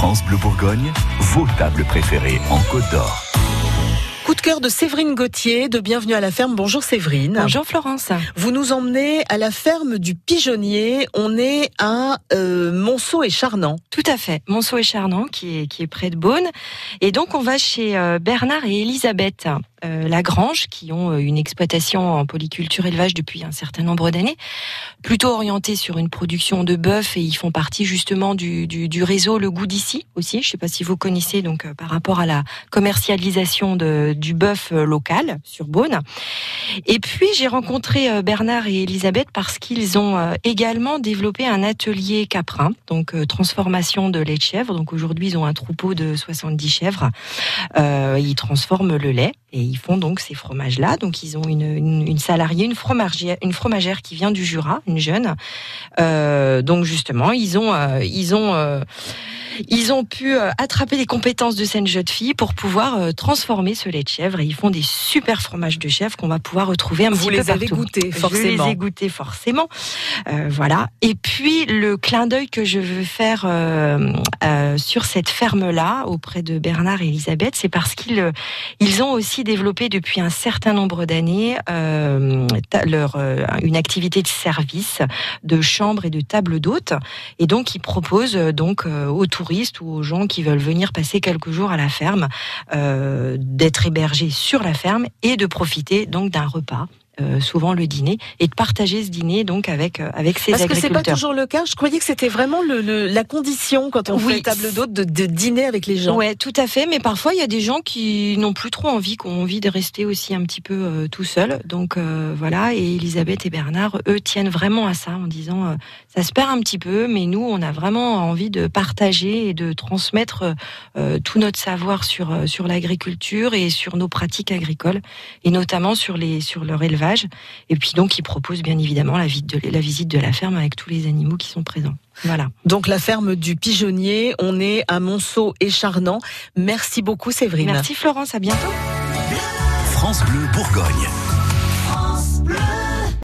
France Bleu Bourgogne, vos tables préférées en Côte d'Or. Coup de cœur de Séverine Gauthier de Bienvenue à la ferme. Bonjour Séverine. Bonjour Florence. Vous nous emmenez à la ferme du Pigeonnier. On est à euh, Monceau et Charnant. Tout à fait. Monceau et Charnant qui est, qui est près de Beaune. Et donc on va chez euh, Bernard et Elisabeth Lagrange qui ont euh, une exploitation en polyculture élevage depuis un certain nombre d'années, plutôt orientée sur une production de bœuf et ils font partie justement du, du, du réseau Le Goût d'ici aussi. Je ne sais pas si vous connaissez donc euh, par rapport à la commercialisation de, du bœuf euh, local sur Beaune. Et puis j'ai rencontré euh, Bernard et Elisabeth parce qu'ils ont euh, également développé un atelier caprin, donc euh, transformation de lait de chèvre. Donc aujourd'hui ils ont un troupeau de 70 chèvres. Euh, ils transforment le lait et ils font donc ces fromages-là. Donc ils ont une, salariée, une fromagère, une fromagère qui vient du Jura, une jeune. Euh, donc justement ils ont euh, euh, ils ont pu euh, attraper les compétences de cette jeune fille pour pouvoir euh, transformer ce lait de chèvre et ils font des super fromages de chèvre qu'on va pouvoir retrouver un Vous petit les peu avez partout. goûtés, Je forcément. les ai goûtés forcément. Euh, voilà. Et puis le clin d'œil que je veux faire euh, euh, sur cette ferme-là auprès de Bernard et Elisabeth, c'est parce qu'ils euh, ils ont aussi développé depuis un certain nombre d'années euh, leur une activité de service, de chambre et de table d'hôtes. Et donc ils proposent donc euh, aux touristes ou aux gens qui veulent venir passer quelques jours à la ferme euh, d'être hébergés sur la ferme et de profiter donc d'un repas. Euh, souvent le dîner et de partager ce dîner donc avec euh, avec ces Parce que c'est agriculteurs. pas toujours le cas. Je croyais que c'était vraiment le, le- la condition quand on Oui. fait table d'hôte de, de dîner avec les gens. Ouais, tout à fait. Mais parfois, il y a des gens qui n'ont plus trop envie, qui ont envie de rester aussi un petit peu euh, tout seuls. Donc euh, voilà. Et Elisabeth et Bernard, eux, tiennent vraiment à ça en disant euh, ça se perd un petit peu, mais nous, on a vraiment envie de partager et de transmettre euh, tout notre savoir sur sur l'agriculture et sur nos pratiques agricoles et notamment sur les sur leur élevage. Et puis donc, ils proposent bien évidemment la visite de la visite de la ferme avec tous les animaux qui sont présents. Voilà. Donc la ferme du Pigeonnier, on est à Monceau et Charnant. Merci beaucoup Séverine. Merci Florence. À bientôt. France Bleu Bourgogne.